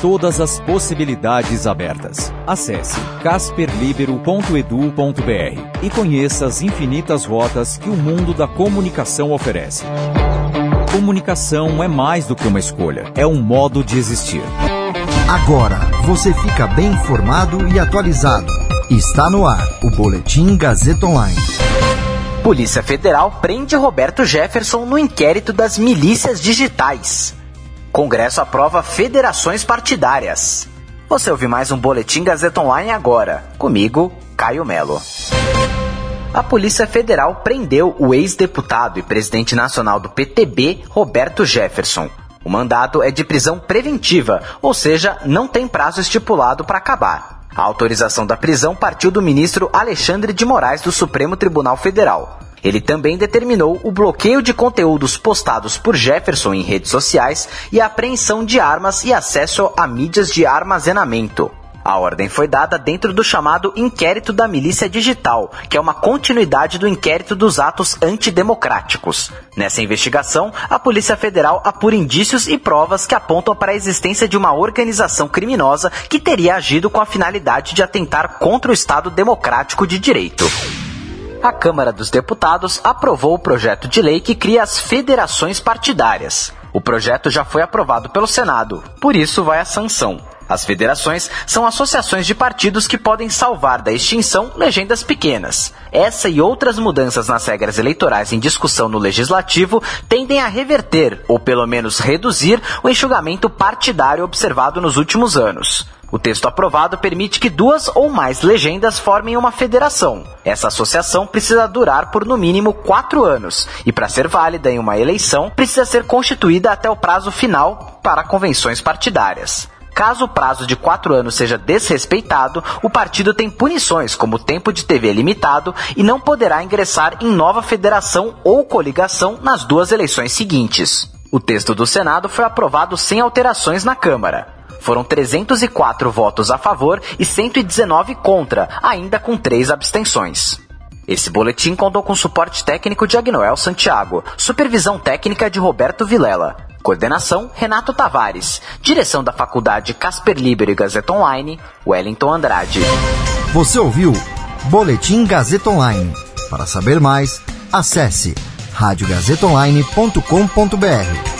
Todas as possibilidades abertas. Acesse casperlibero.edu.br e conheça as infinitas rotas que o mundo da comunicação oferece. Comunicação é mais do que uma escolha, é um modo de existir. Agora você fica bem informado e atualizado. Está no ar o Boletim Gazeta Online. Polícia Federal prende Roberto Jefferson no inquérito das milícias digitais. Congresso aprova federações partidárias. Você ouve mais um Boletim Gazeta Online agora. Comigo, Caio Melo. A Polícia Federal prendeu o ex-deputado e presidente nacional do PTB, Roberto Jefferson. O mandado é de prisão preventiva, ou seja, não tem prazo estipulado para acabar. A autorização da prisão partiu do ministro Alexandre de Moraes do Supremo Tribunal Federal. Ele também determinou o bloqueio de conteúdos postados por Jefferson em redes sociais e a apreensão de armas e acesso a mídias de armazenamento. A ordem foi dada dentro do chamado Inquérito da Milícia Digital, que é uma continuidade do inquérito dos atos antidemocráticos. Nessa investigação, a Polícia Federal apura indícios e provas que apontam para a existência de uma organização criminosa que teria agido com a finalidade de atentar contra o Estado Democrático de Direito a Câmara dos Deputados aprovou o projeto de lei que cria as federações partidárias. O projeto já foi aprovado pelo Senado, por isso vai à sanção. As federações são associações de partidos que podem salvar da extinção legendas pequenas. Essa e outras mudanças nas regras eleitorais em discussão no legislativo tendem a reverter, ou pelo menos reduzir, o enxugamento partidário observado nos últimos anos. O texto aprovado permite que duas ou mais legendas formem uma federação. Essa associação precisa durar por no mínimo quatro anos e, para ser válida em uma eleição, precisa ser constituída até o prazo final para convenções partidárias. Caso o prazo de quatro anos seja desrespeitado, o partido tem punições como tempo de TV limitado e não poderá ingressar em nova federação ou coligação nas duas eleições seguintes. O texto do Senado foi aprovado sem alterações na Câmara. Foram 304 votos a favor e 119 contra, ainda com três abstenções. Esse boletim contou com suporte técnico de Agnoel Santiago, supervisão técnica de Roberto Vilela. Coordenação: Renato Tavares. Direção da Faculdade Casper Libero e Gazeta Online, Wellington Andrade. Você ouviu Boletim Gazeta Online. Para saber mais, acesse radiogazetaonline.com.br.